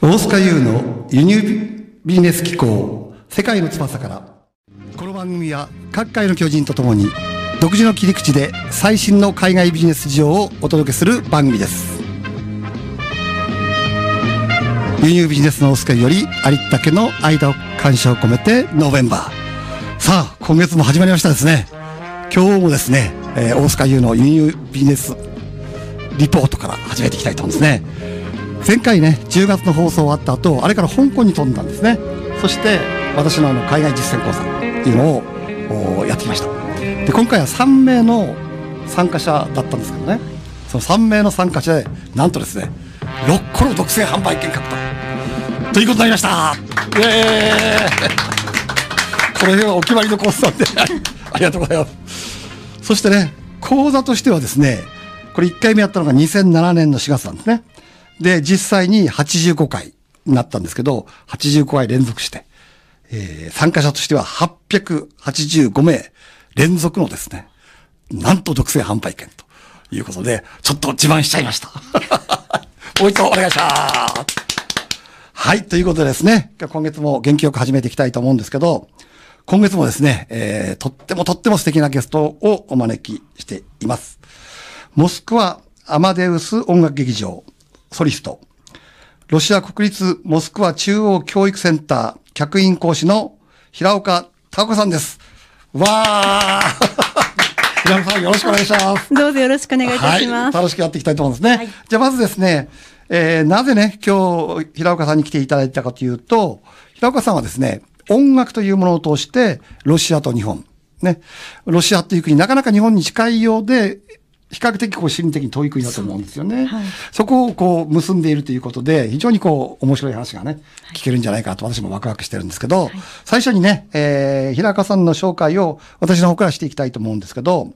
大塚優の輸入ビジネス機構世界の翼から。この番組は各界の巨人とともに独自の切り口で最新の海外ビジネス事情をお届けする番組です。輸入ビジネスの大塚よりありったけの間を感謝を込めてノーベンバー。さあ今月も始まりましたですね。今日もですね、えー、大塚優の輸入ビジネスリポートから始めていきたいと思うんですね。前回ね10月の放送終わった後あれから香港に飛んだんですね。そして私のあの海外実践講座っていうのをやってきました。で今回は3名の参加者だったんですけどね。その3名の参加者でなんとですね6個の独占販売権獲得ということになりました。イエーこれはお決まりのコースなんでありがとうございます。そしてね講座としてはですねこれ1回目やったのが2007年の4月なんですね。で、実際に85回になったんですけど、85回連続して、えー、参加者としては885名連続のですね、なんと独占販売権ということで、ちょっと自慢しちゃいました。もう一度お願いします。はい、ということでですね、今月も元気よく始めていきたいと思うんですけど、今月もですね、えー、とってもとっても素敵なゲストをお招きしています。モスクワアマデウス音楽劇場ソリスト、ロシア国立モスクワ中央教育センター客員講師の平岡孝子さんです。わー 平岡さんよろしくお願いします。どうぞよろしくお願いいたします。はい、楽しくやっていきたいと思うんですね。はい、じゃあまずですね、えー、なぜね、今日平岡さんに来ていただいたかというと、平岡さんはですね、音楽というものを通して、ロシアと日本、ね、ロシアっていう国、なかなか日本に近いようで、比較的こう心理的に遠い国だと思うんですよね。そはい、そこをこう結んでいるということで、非常にこう面白い話がね、聞けるんじゃないかと私もワクワクしてるんですけど、はい、最初にね、えー、平岡さんの紹介を私の方からしていきたいと思うんですけど、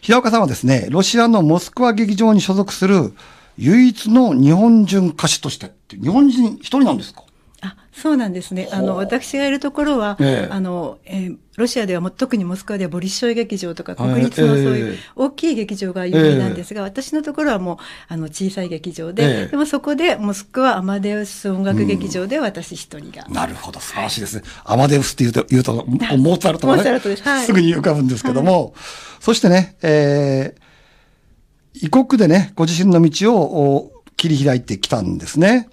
平岡さんはですね、ロシアのモスクワ劇場に所属する唯一の日本人歌手として、日本人一人なんですか？あそうなんですね。あの、私がいるところは、ええ、あの、えー、ロシアではも特にモスクワではボリッショイ劇場とか国立のそういう大きい劇場が有名なんですが、え、私のところはもう、あの、小さい劇場で、でもそこでモスクワアマデウス音楽劇場で私一人が、うん、なるほど、素晴らしいですね。アマデウスって言うと、言うと、モーツァルトが、ね、モーツァルトです。はい、すぐに浮かぶんですけども、はい、そしてね、えー、異国でね、ご自身の道を切り開いてきたんですね。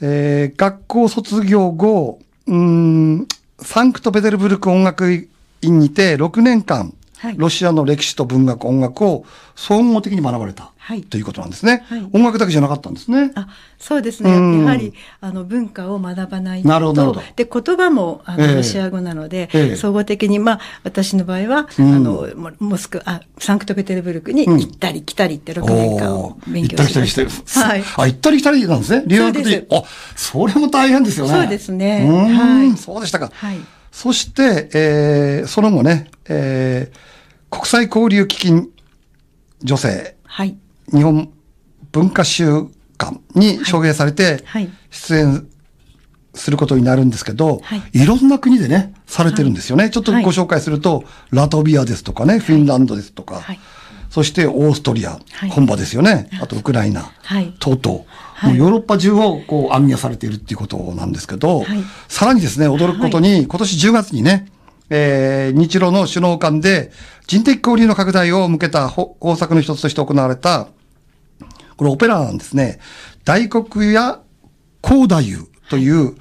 えー、学校卒業後、うん、サンクトペテルブルク音楽院にて6年間、はい、ロシアの歴史と文学、音楽を総合的に学ばれた。はい、ということなんですね、はい、音楽だけじゃなかったんですね。あそうですね。やはり、あの、文化を学ばないと。なるほど。で、言葉も、あの、ロシア語なので、えー、総合的に、まあ、私の場合は、うん、あの、モスク、あ、サンクトペテルブルクに行ったり来たりって6年間を勉強しました。行ったり来たりしてる。はい。あ、行ったり来たりなんですね。留学で。あ、それも大変ですよね。そうですね。はい。そうでしたか。はい。そして、えー、その後ね、えー、国際交流基金女性。はい。日本文化週間に招聘されて、出演することになるんですけど、はい、いろんな国でね、されてるんですよね。はい、ちょっとご紹介すると、ラトビアですとかね、フィンランドですとか、はい、そしてオーストリア、本場ですよね。あとウクライナ、とうとう、もうヨーロッパ中をこう暗夜されているっていうことなんですけど、さらにですね、驚くことに、今年10月にね、えー、日露の首脳間で人的交流の拡大を向けた方策の一つとして行われた、これオペラなんですね。大黒屋光太夫という、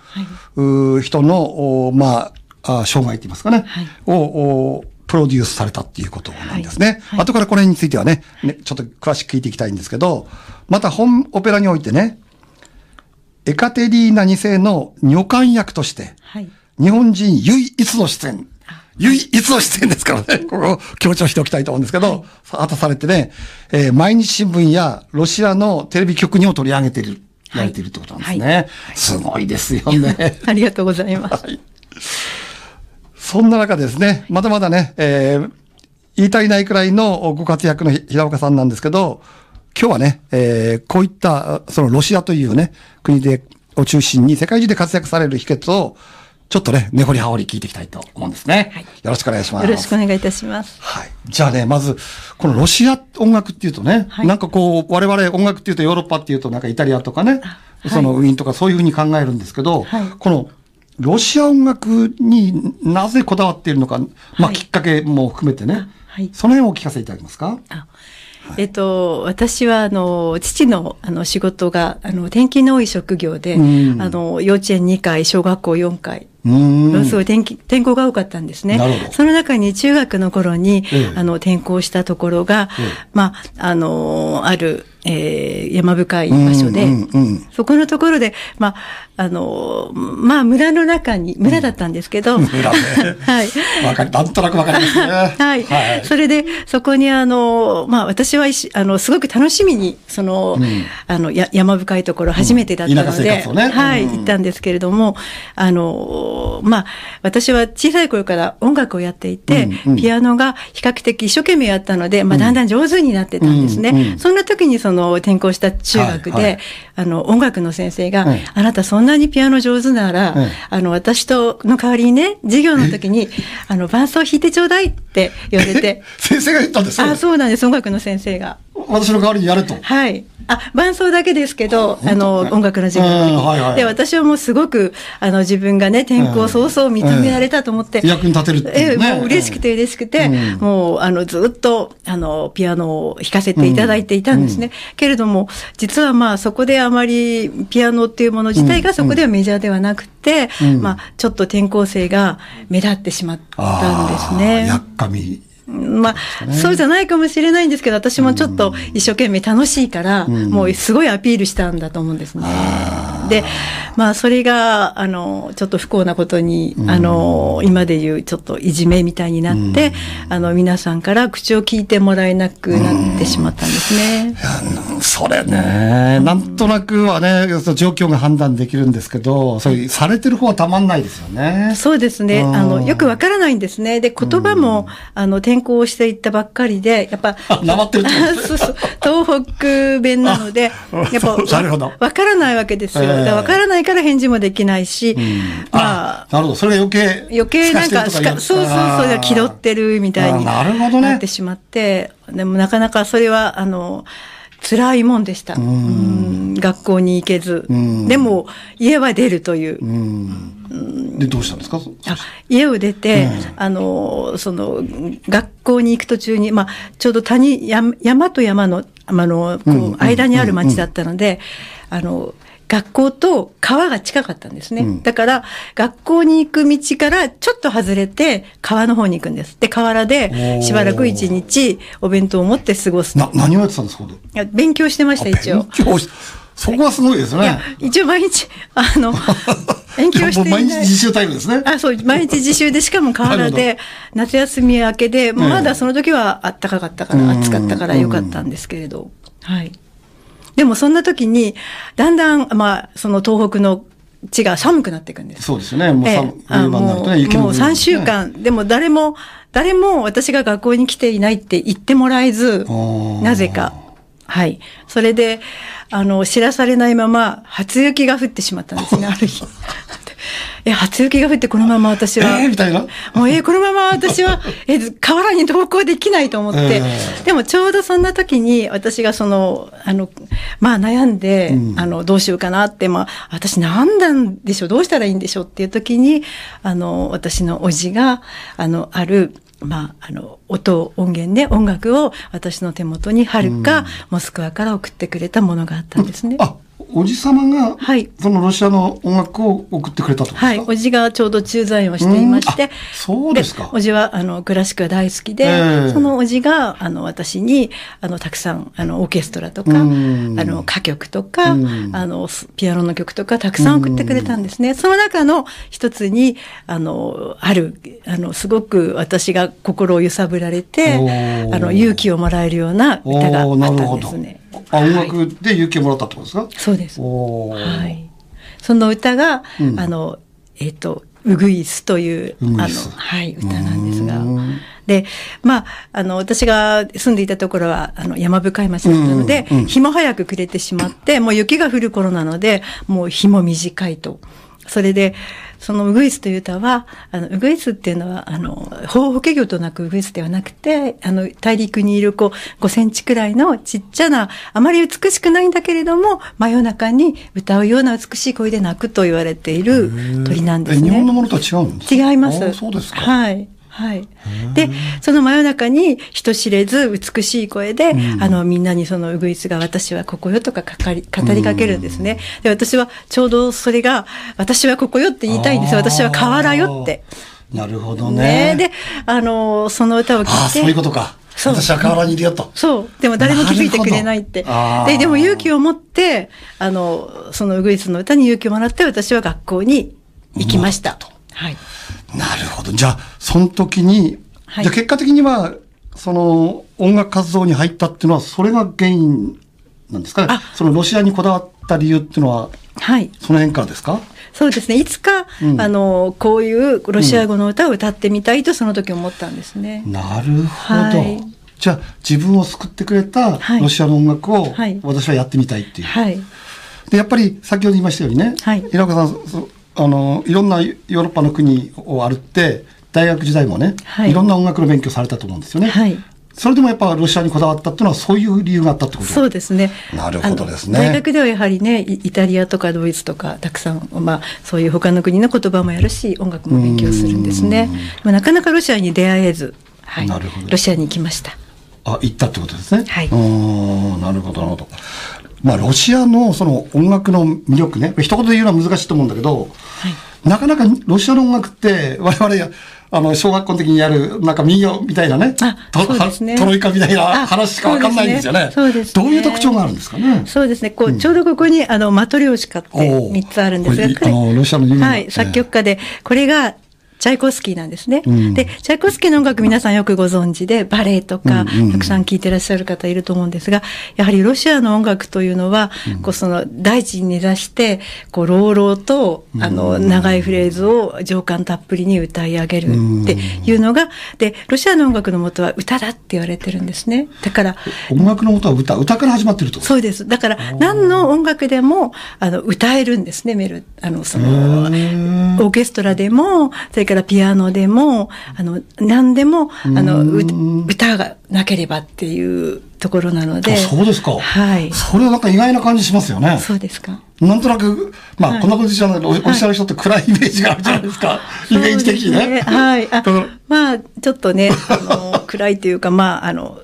はい、人の、まあ、あ障害って言いますかね、はい、を、プロデュースされたっていうことなんですね。はい、後からこれについてはねね、ちょっと詳しく聞いていきたいんですけど、また本オペラにおいてね、エカテリーナ2世の女官役として、日本人唯一の出演唯一の出演ですからね、ここを強調しておきたいと思うんですけど、果たされてね、えー、毎日新聞やロシアのテレビ局にも取り上げてい。る、やれているってことなんですね。はい。はい、すごいですよね。ありがとうございます。はい、そんな中ですね、まだまだね、えー、言い足りないくらいのご活躍の平岡さんなんですけど、今日はね、えー、こういった、そのロシアというね、国で、を中心に世界中で活躍される秘訣を、ちょっとね、根掘り葉掘り聞いていきたいと思うんですね。はい。よろしくお願いします。よろしくお願いいたします。はい。じゃあね、まず、このロシア音楽っていうとね、はい、なんかこう、我々音楽っていうとヨーロッパっていうとなんかイタリアとかね、そのウィーンとかそういうふうに考えるんですけど、はい、このロシア音楽になぜこだわっているのか、まあ、きっかけも含めてね、はい、その辺をお聞かせいただけますか？えっと、私は、あの、父の、あの、仕事が、あの、転勤の多い職業で、あの、幼稚園2回、小学校4回、すごい転転校が多かったんですね。その中に中学の頃に、ええ、あの、転校したところが、え、まあ、あの、ある、えー、山深い場所で、そこのところで、まあ、あの、まあ、村の中に、村だったんですけど、うん、村ね。はい。わかり、なんとなくわかりますね。はい。はい。それで、そこにあの、まあ、私は、あの、すごく楽しみに、その、うん、あの、や山深いところ初めてだったので、うんね、はい、行ったんですけれども、あの、まあ、私は小さい頃から音楽をやっていて、うんうん、ピアノが比較的一生懸命やったので、まあ、だんだん上手になってたんですね。そんな時にその、の、転校した中学で、はいはい、あの、音楽の先生が、はい、あなたそんなにピアノ上手なら、はい、あの、私との代わりにね、授業の時に、あの、伴奏弾いてちょうだいって言われて。先生が言ったんですか？あ、そうなんです、音楽の先生が。私の代わりにやると。はい。あ、伴奏だけですけど、あの、音楽の授業の時、はいはい、で、私はもうすごく、あの、自分がね、転校早々認められたと思って。役に立てるってね、えもう嬉しくて嬉しくて、もう、あの、ずっと、あの、ピアノを弾かせていただいていたんですね。けれども、実はまあ、そこであまり、ピアノっていうもの自体がそこではメジャーではなくて、まあ、ちょっと転校生が目立ってしまったんですね。やっかみ。まあ、そうじゃないかもしれないんですけど、私もちょっと一生懸命楽しいから、もうすごいアピールしたんだと思うんですね。で、まあ、それが、あの、ちょっと不幸なことに、あの、今で言うちょっといじめみたいになって、あの、皆さんから口を聞いてもらえなくなってしまったんですね。それね、なんとなくはね、状況が判断できるんですけど、そういう、されてる方はたまんないですよね。そうですね。あの、よくわからないんですね。で、言葉も、あの、転校していったばっかりで、やっぱ、なまってるそうそう、東北弁なので、やっぱ、なるほど。わからないわけですよ。わからないから返事もできないし、まあ、なるほど。それが余計、余計なんか、そうそうそう、気取ってるみたいになってしまって、でもなかなかそれは、あの、辛いもんでした。学校に行けず。でも、家は出るという。で、どうしたんですか？あ家を出て、あの、その、学校に行く途中に、まあ、ちょうど谷、山と山の、あの、こう、間にある町だったので、あの、学校と川が近かったんですね。うん、だから、学校に行く道からちょっと外れて、川の方に行くんです。で、河原でしばらく一日お弁当を持って過ごす。な、何をやってたんですか勉強してました、一応。勉強しそこはすごいですね。一応毎日、あの、勉強して毎日自習タイムですね。あ、そう、毎日自習で、しかも河原で、夏休み明けで、まだその時は暖かかったから、暑かったからよかったんですけれど、はい。でもそんな時に、だんだん、まあ、その東北の地が寒くなっていくんです。そうですね。もう、ええ、もうもう3週間、でも誰も、誰も私が学校に来ていないって言ってもらえず、なぜか。はい。それで、あの、知らされないまま、初雪が降ってしまったんですね、ある日。え、初雪が降ってこのまま私は。えー、みたいな？もう、えー、このまま私は、えー、河原に登校できないと思って、えー、でもちょうどそんな時に私がその、あの、まあ悩んで、うん、あの、どうしようかなって、まあ、私なんなんでしょう、どうしたらいいんでしょうっていう時に、あの、私の叔父が、あの、ある、まあ、あの、音、音源で音楽を私の手元にはるか、モスクワから送ってくれたものがあったんですね。あ、おじ様が、はい、そのロシアの音楽を送ってくれたとはい、おじがちょうど駐在をしていまして、そうですか。おじは、あの、クラシックが大好きで、えー、そのおじが、あの、私に、あの、たくさん、あの、オーケストラとか、あの、歌曲とか、あの、ピアノの曲とか、たくさん送ってくれたんですね。その中の一つに、あの、ある、あの、すごく私が心を揺さぶられて、あの、勇気をもらえるような歌があったんですね。あ、音楽で勇気をもらったってことですか、そうです。はい。その歌が、うん、あの、えっ、ー、と、ウグイスという、あの、はい、歌なんですが。で、まあ、あの、私が住んでいたところは、あの、山深い町だったので、うんうん、日も早く暮れてしまって、もう雪が降る頃なので、もう日も短いと。それで、そのウグイスという歌は、あの、ウグイスっていうのは、あの、法法華魚となくウグイスではなくて、あの、大陸にいるこう、5センチくらいのちっちゃな、あまり美しくないんだけれども、真夜中に歌うような美しい声で鳴くと言われている鳥なんですね。日本のものとは違うんです違います。そうですか。はい。はい。で、その真夜中に人知れず美しい声で、うん、あの、みんなにそのウグイスが私はここよとかかかり語りかけるんですね。で、私はちょうどそれが、私はここよって言いたいんですよ。私は河原よって。なるほどね。ねで、あの、その歌を聴いて。あそういうことか。私は河原にいるよと。そう。でも誰も気づいてくれないって。で、でも勇気を持って、あの、そのウグイスの歌に勇気をもらって、私は学校に行きました。はい。なるほど。じゃあ、その時に、はい、じゃあ結果的には、その音楽活動に入ったっていうのは、それが原因なんですかね？そのロシアにこだわった理由っていうのは、はい。その辺からですか？そうですね。いつか、うん、あの、こういうロシア語の歌を歌ってみたいとその時思ったんですね。うん、なるほど。はい、じゃあ、自分を救ってくれたロシアの音楽を、私はやってみたいっていう。はい。で、やっぱり先ほど言いましたようにね、はい、平岡さん、あの、いろんなヨーロッパの国を歩って、大学時代もね、はい、いろんな音楽の勉強されたと思うんですよね。はい。それでもやっぱロシアにこだわったっていうのはそういう理由があったってことそうですね。なるほどですね。大学ではやはりね、イタリアとかドイツとかたくさん、まあそういう他の国の言葉もやるし、音楽も勉強するんですね。なかなかロシアに出会えず、はい。なるほど。ロシアに行きました。あ、行ったってことですね。はい。うん、なるほど、なるほど。まあロシアのその音楽の魅力ね、一言で言うのは難しいと思うんだけど、はいなかなかロシアの音楽って、我々、あの、小学校の時にやる、なんか民謡みたいなね、ねトロイカみたいな話しかわかんないんですよね。そうですね。どういう特徴があるんですかね？そうですね。こう、ちょうどここに、あの、マトリョーシカって3つあるんですが、あの、ロシアの有名はい、作曲家で、これが、チャイコフスキーなんですね。うん、で、チャイコフスキーの音楽皆さんよくご存知で、バレエとか、たくさん聴いてらっしゃる方いると思うんですが、やはりロシアの音楽というのは、うん、こうその大地に根ざして、こう、朗々と、あの、長いフレーズを情感たっぷりに歌い上げるっていうのが、で、ロシアの音楽の元は歌だって言われてるんですね。だから、音楽の元は歌、歌から始まってると。そうです。だから、何の音楽でも、あの、歌えるんですね、メル、あの、その、オーケストラでも、それからピアノでも、あの、何でも、あの、歌がなければっていうところなので。そうですか。はい。それはなんか意外な感じしますよね。そうですか。なんとなく、まあ、はい、こんなことじゃない、おっしゃる人って暗いイメージがあるじゃないですか。イメージ的にね。はい。あまあ、ちょっとね、あの、暗いというか、まあ、あの、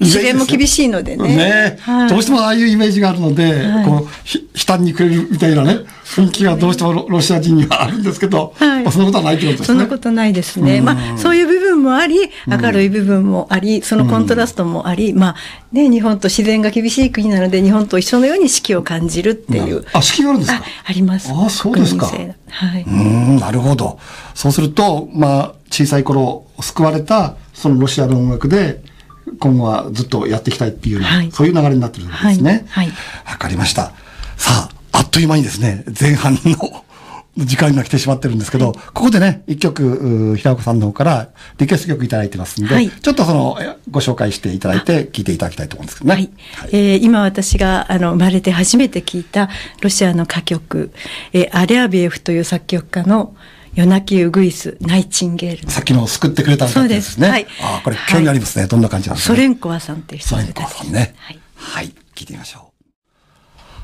自然も厳しいのでね。ね、はい、どうしてもああいうイメージがあるので、はい、こう、ひ、悲嘆にくれるみたいなね、雰囲気がどうしてもロシア人にはあるんですけど、はいまあ、そんなことはないってことですね。そんなことないですね。まあ、そういう部分もあり、明るい部分もあり、そのコントラストもあり、まあ、ね、日本と自然が厳しい国なので、日本と一緒のように四季を感じるっていう。あ、四季があるんですか？あります。あ、そうですか。はい。うん、なるほど。そうすると、まあ、小さい頃救われた、そのロシアの音楽で、今後はずっとやっていきたいっていう、はい、そういう流れになってるんですね。はい。わ、はい、かりました。さあ、あっという間にですね、前半の時間が来てしまってるんですけど、はい、ここでね、一曲、平岡さんの方からリクエスト曲いただいてますんで、はい、ちょっとその、ご紹介していただいて、聞いていただきたいと思うんですけどね。はい。はい、えー、今私が、あの、生まれて初めて聞いたロシアの歌曲、えー、アレアビエフという作曲家の、夜泣きウグイス、ナイチンゲール。さっきの救ってくれたんですね。そうです。はい。ああ、これ興味ありますね。はい、どんな感じなんですか、ソレンコワさんっていう人ソレンコワさんね。はい。はい。聞いてみましょう。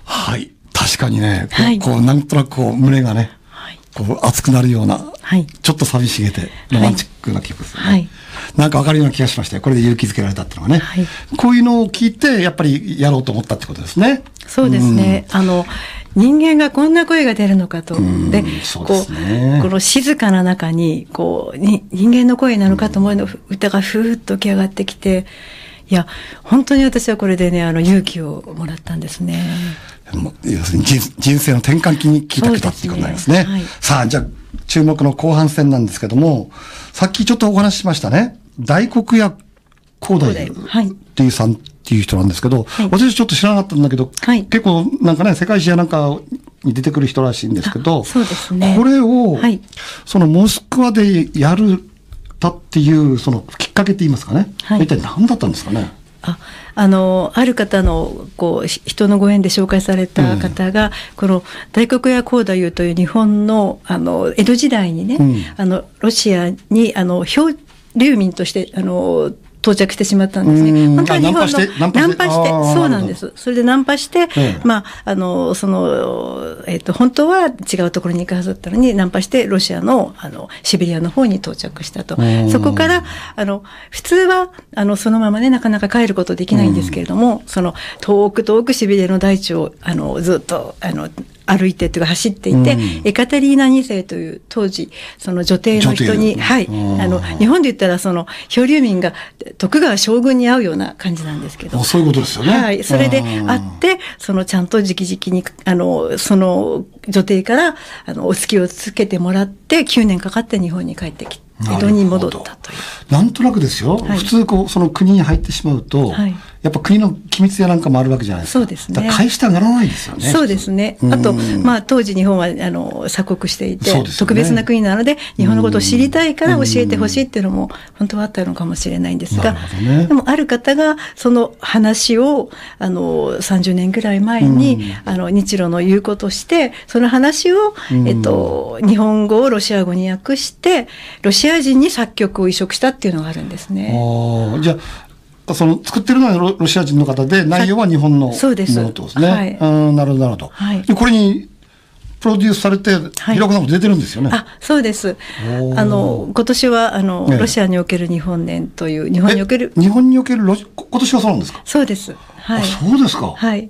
はい。確かにね、こう、はい、こうなんとなくこう、胸がね、はい、こう、熱くなるような、はい、ちょっと寂しげて、ロマンチックな曲ですね。はい。なんかわかるような気がしましたよ。これで勇気づけられたっていうのがね。はい。こういうのを聞いて、やっぱりやろうと思ったってことですね。そうですね。あの、人間がこんな声が出るのかと。で、こう、この静かな中に、こう、に人間の声なのかと思うの歌がふーっと起き上がってきて、いや、本当に私はこれでね、あの、勇気をもらったんですね。要するに人人生の転換期に聞いた曲だっていうことになりますね。すねはい、さあ、じゃあ、注目の後半戦なんですけども、さっきちょっとお話ししましたね。大黒屋広大っていうさんっていう人なんですけど、はい、私ちょっと知らなかったんだけど、はい、結構なんかね、世界史やなんかに出てくる人らしいんですけど、そうですね。これを、はい、そのモスクワでやるたっていう、そのきっかけって言いますかね？はい、一体何だったんですかね？ああのある方のこう人のご縁で紹介された方が、うん、この大黒屋光太夫という日本のあの江戸時代にね、うん、あのロシアにあの漂流民としてあの到着してしまったんですね。本当は日本のナンパして、ナンパして、そうなんです。それでナンパして、まあ、あの、その、えっ、ー、と、本当は違うところに行くはずだったのに、ナンパしてロシアの、あの、シベリアの方に到着したと。そこから、あの、普通は、あの、そのままね、なかなか帰ることできないんですけれども、その、遠く遠くシベリアの大地を、あの、ずっと、あの、歩いてというか走っていて、うん、エカテリーナ2世という当時、その女帝の人に、はい、あの、日本で言ったらその漂流民が徳川将軍に会うような感じなんですけど。そういうことですよね。はい。それで会って、そのちゃんと直々に、あの、その女帝から、あの、お付きをつけてもらって、9年かかって日本に帰ってきて。江戸に戻ったという。なんとなくですよ、はい、普通こう、その国に入ってしまうと、はい、やっぱ国の機密やなんかもあるわけじゃないですか。そうですね。返したがらないですよね。そうですね。あと、まあ、当時日本は、あの、鎖国していて、ね、特別な国なので、日本のことを知りたいから教えてほしいっていうのも、本当はあったのかもしれないんですが、ね、でも、ある方が、その話を、あの、30年ぐらい前に、あの、日露の言うことして、その話を、えっと、日本語をロシア語に訳して、ロシア人に作曲を移植したっていうのがあるんですね。じゃその作ってるのはロシア人の方で、内容は日本のものとですね。はい、うんなるほど、なるほど。はい、これにプロデュースされて、平子さんも出てるんですよね。あ、そうです。あの、今年は、あの、ロシアにおける日本年という、日本における。日本におけるロ今年はそうなんですか？そうです。はい。そうですか。はい。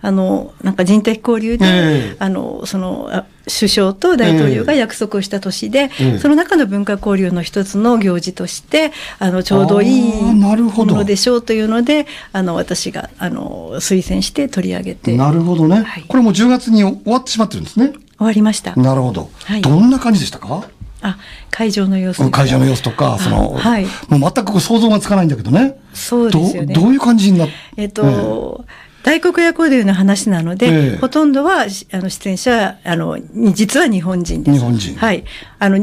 あの、なんか人的交流で、えー、あの、その、首相と大統領が約束をした年で、えー、その中の文化交流の一つの行事として、あの、ちょうどいいものでしょうというので、あの、私が、あの、推薦して取り上げて。なるほどね。はい、これも10月に終わってしまってるんですね。終わりました。なるほど。はい、どんな感じでしたか？あ会場の様子会場の様子とか、その、はい、もう全く想像がつかないんだけどね。そうですよね。どういう感じになって。えっと、え大黒屋コーデの話なので、えー、ほとんどは、あの、出演者、あの、実は日本人です。日本人。はい。あの、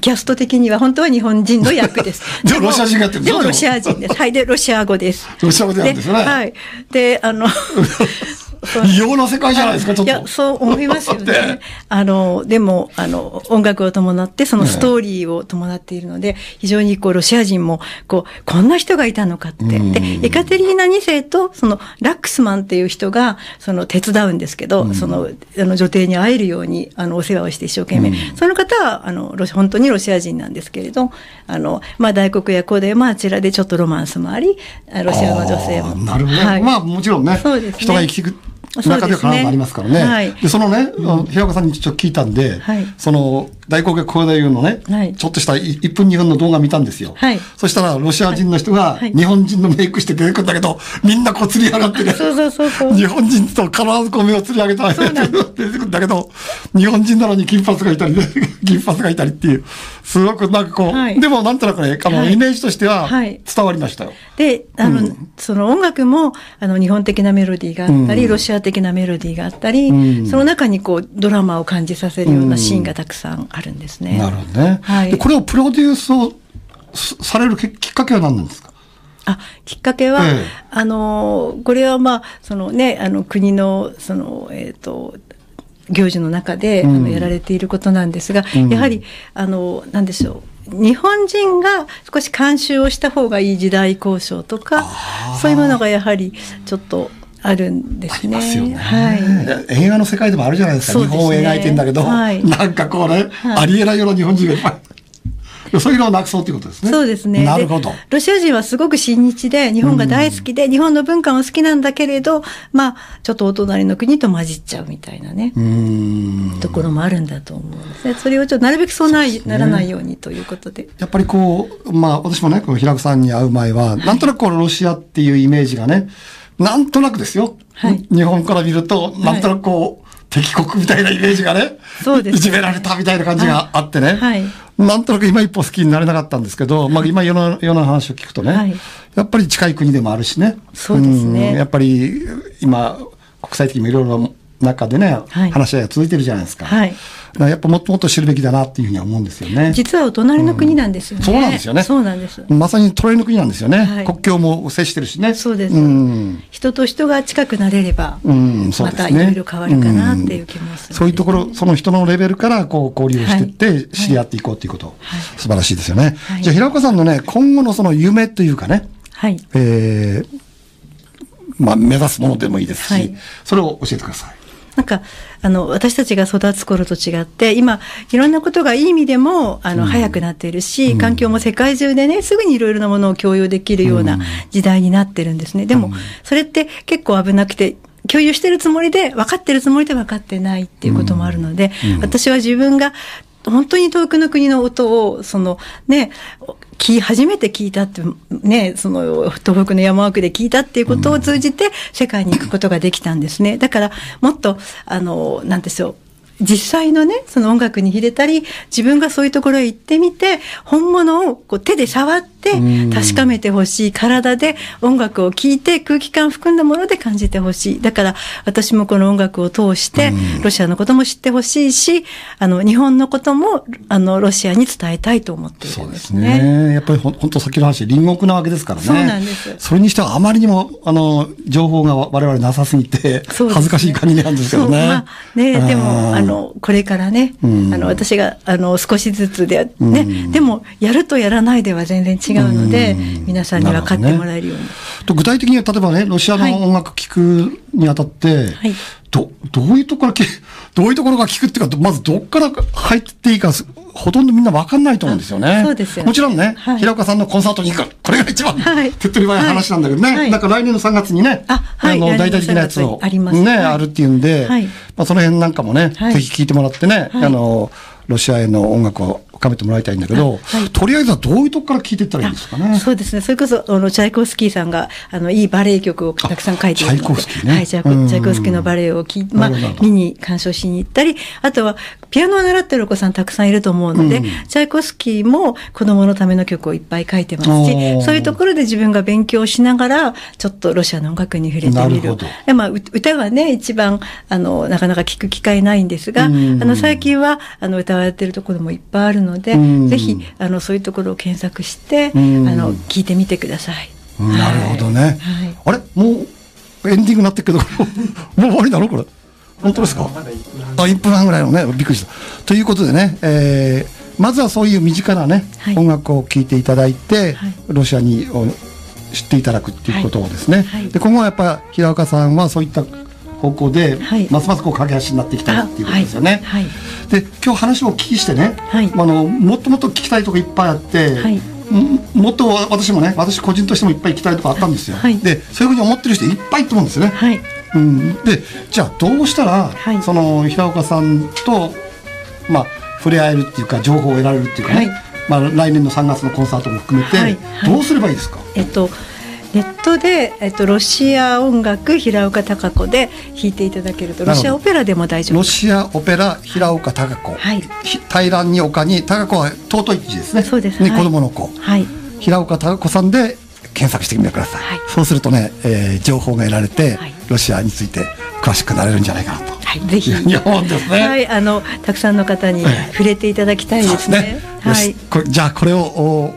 キャスト的には本当は日本人の役です。でもロシア人がやってるでもロシア人です。はい。で、ロシア語です。ロシア語でやるんですね。はい。で、あの、異様な世界じゃないですか、ちょっと。いや、そう思いますよね。あの、でも、あの、音楽を伴って、そのストーリーを伴っているので、ね、非常にこう、ロシア人も、こう、こんな人がいたのかって。で、エカテリーナ2世と、その、ラックスマンっていう人が、その、手伝うんですけど、その、あの、女帝に会えるように、あの、お世話をして一生懸命。その方は、あの、本当にロシア人なんですけれど、あの、まあ、大黒や子で、まあ、あちらでちょっとロマンスもあり、ロシアの女性も。なるほど、ね、はい、まあ、もちろんね、そうですね人が生きていく中では必ずありますからね。はい、で、そのね、うん、平岡さんにちょっと聞いたんで、はい、その、大攻撃小平のね、はい、ちょっとした1分2分の動画見たんですよ。はい、そしたら、ロシア人の人が日本人のメイクして出てくるんだけど、みんなこう釣り上がってね、そうそうそうそう。日本人と必ずこう目を釣り上げた出てくるんだけど、日本人なのに金髪がいたりね、銀髪がいたりっていう、すごくなんかこう、はい、でもなんとなくね、あの、イメージとしては伝わりましたよ。で、あの、うん、その音楽も、あの、日本的なメロディーがあったり、うん、ロシア的なメロディーがあったり、うん、その中にこう、ドラマを感じさせるようなシーンがたくさんあるんですね。なるほどね。はい。これをプロデュースをされるきっかけは何なんですか？あきっかけは、ええ、あのこれはまあそのねあの国のそのえっ、ー、と行事の中で、うん、あのやられていることなんですが、うん、やはりあのなんでしょう。日本人が少し監修をした方がいい時代交渉とかそういうものがやはりちょっとあるんですね。すねはい。映画の世界でもあるじゃないですか。すね、日本を描いてんだけど、はい、なんかこうね、はい、ありえないような日本人がいっぱい。そういうのをなくそうということですね。そうですね。なるほど。ロシア人はすごく親日で、日本が大好きで、日本の文化も好きなんだけれど、まあ、ちょっとお隣の国と混じっちゃうみたいなね、ところもあるんだと思うんですね。それをちょっとなるべくそうな,、ね、ならないようにということで。やっぱりこう、まあ、私もね、この平子さんに会う前は、なんとなくこのロシアっていうイメージがね、なんとなくですよ。はい、日本から見ると、なんとなくこう、敵国みたいなイメージがね、そうです、ね、いじめられたみたいな感じがあってね、はい、なんとなく今一歩好きになれなかったんですけど、まあ今世の世の話を聞くとね、はい、やっぱり近い国でもあるしね、そうですね。やっぱり今、国際的にもいろいろ中でね、はい、話し合いが続いてるじゃないですか。はい。やっぱもっともっと知るべきだなっていうふうには思うんですよね。実はお隣の国なんですよね、うん、そうなんですよね。そうなんです。まさに隣の国なんですよね。はい、国境も接してるしね。そうです。うん、人と人が近くなれれば、うん、またいろいろ変わるかなっていう気もする、ね、そういうところ、その人のレベルからこう交流をしていって、知り合っていこうっていうこと、はい、素晴らしいですよね。じゃあ平岡さんのね、今後のその夢というかね、はい。えー、まあ、目指すものでもいいですし、はい、それを教えてください。なんか、あの、私たちが育つ頃と違って、今、いろんなことがいい意味でも、あの、うん、早くなっているし、うん、環境も世界中でね、すぐにいろいろなものを共有できるような時代になってるんですね。でも、それって結構危なくて、共有してるつもりで、分かってるつもりで分かってないっていうこともあるので、うん、私は自分が本当に遠くの国の音を、そのね、き、初めて聞いたって、ね、その、東北の山奥で聞いたっていうことを通じて、世界に行くことができたんですね。だから、もっと、あの、なんでしょう。実際のね、その音楽に触れたり、自分がそういうところへ行ってみて、本物をこう手で触って確かめてほしい。体で音楽を聴いて空気感含んだもので感じてほしい。だから私もこの音楽を通して、ロシアのことも知ってほしいし、あの、日本のことも、あの、ロシアに伝えたいと思っているんですね。そうですね。やっぱりほ本当先の話、隣国なわけですからね。そうなんです。それにしてはあまりにも、あの、情報が我々なさすぎて、恥ずかしい感じなんですけどね。まあ、ね、でも、あの、これからね、うん、あの、私が、あの、少しずつで、ね、うん、でも、やるとやらないでは全然違うので、うん、皆さんに分かってもらえるように。と具体的には、例えばね、ロシアの音楽聴くにあたって、はい、ど、どういうところから、どういうところが聞くっていうか、まずどっから入っていいか、ほとんどみんな分かんないと思うんですよね。そうですよ、ね、もちろんね、はい、平岡さんのコンサートに行く。これが一番、はい、手っ取り早い話なんだけどね。はい、なんか来年の3月にね、あ、はい、あの、大々的なやつを、ね、あるっていうんで、はい、まあその辺なんかもね、ぜひ聞いてもらってね、あの、ロシアへの音楽を深めてもらいたいんだけど、はい、とりあえずはどういうとこから聞いていったらいいんですかね？そうですね。それこそ、あの、チャイコフスキーさんが、あの、いいバレエ曲をたくさん書いているので。チャイコフスキーね。はい、チャイコチャイコフスキーのバレエをまあ、見に鑑賞しに行ったり、あとは、ピアノを習ってるお子さんたくさんいると思うので、うん、チャイコフスキーも子供のための曲をいっぱい書いてますし、そういうところで自分が勉強しながら、ちょっとロシアの音楽に触れてみる。るまあ、歌はね、一番、あの、なかなか聞く機会ないんですが、うん、あの、最近は、あの、歌われてるところもいっぱいあるので、うん、ぜひ、あのそういうところを検索して、あの聞いてみてください。なるほどね。はい、あれ？もうエンディングになってるけど もう終わりなの？これ。本当ですか？あ1分半ぐらいのねびっくりした。ということでね、えー、まずはそういう身近なね、はい、音楽を聴いていただいて、はい、ロシアに知っていただくっていうことをですね。で今後はやっぱ平岡さんはそういった方向で、はい、ますますこう駆け足になっていきたいっていうことですよね。はい、で今日話をお聞きしてね、はい、あのもっともっと聞きたいとこいっぱいあって、はい、もっと私もね私個人としてもいっぱい聞きたいとこあったんですよ。はい、でそういうふうに思ってる人いっぱいいると思うんですよね。はい。うん、でじゃあどうしたら、はい、その平岡さんとまあ触れ合えるっていうか情報を得られるっていうかね、はい、まあ、来年の3月のコンサートも含めて、どうすればいいですか、えっとネットで、えっと、ロシア音楽平岡貴子で弾いていただけるとロシアオペラでも大丈夫。ロシアオペラ平岡貴子、はい、平らに丘に貴子は尊い字ですね。そうです。ね、子供の子、はい、平岡貴子さんで検索してみてください、はい、そうするとね、えー、情報が得られて、はい、ロシアについて詳しくなれるんじゃないかなと、はい、ぜひ。日本ですね、はい、あのたくさんの方に触れていただきたいですね。ね、はい、これじゃあこれをお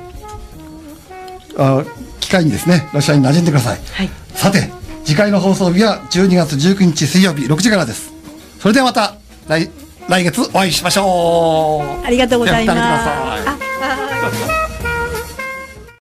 あ機会にですねロシアに馴染んでください、はい、さて次回の放送日は12月19日水曜日6時からです。それではまた来来月お会いしましょう。ありがとうございます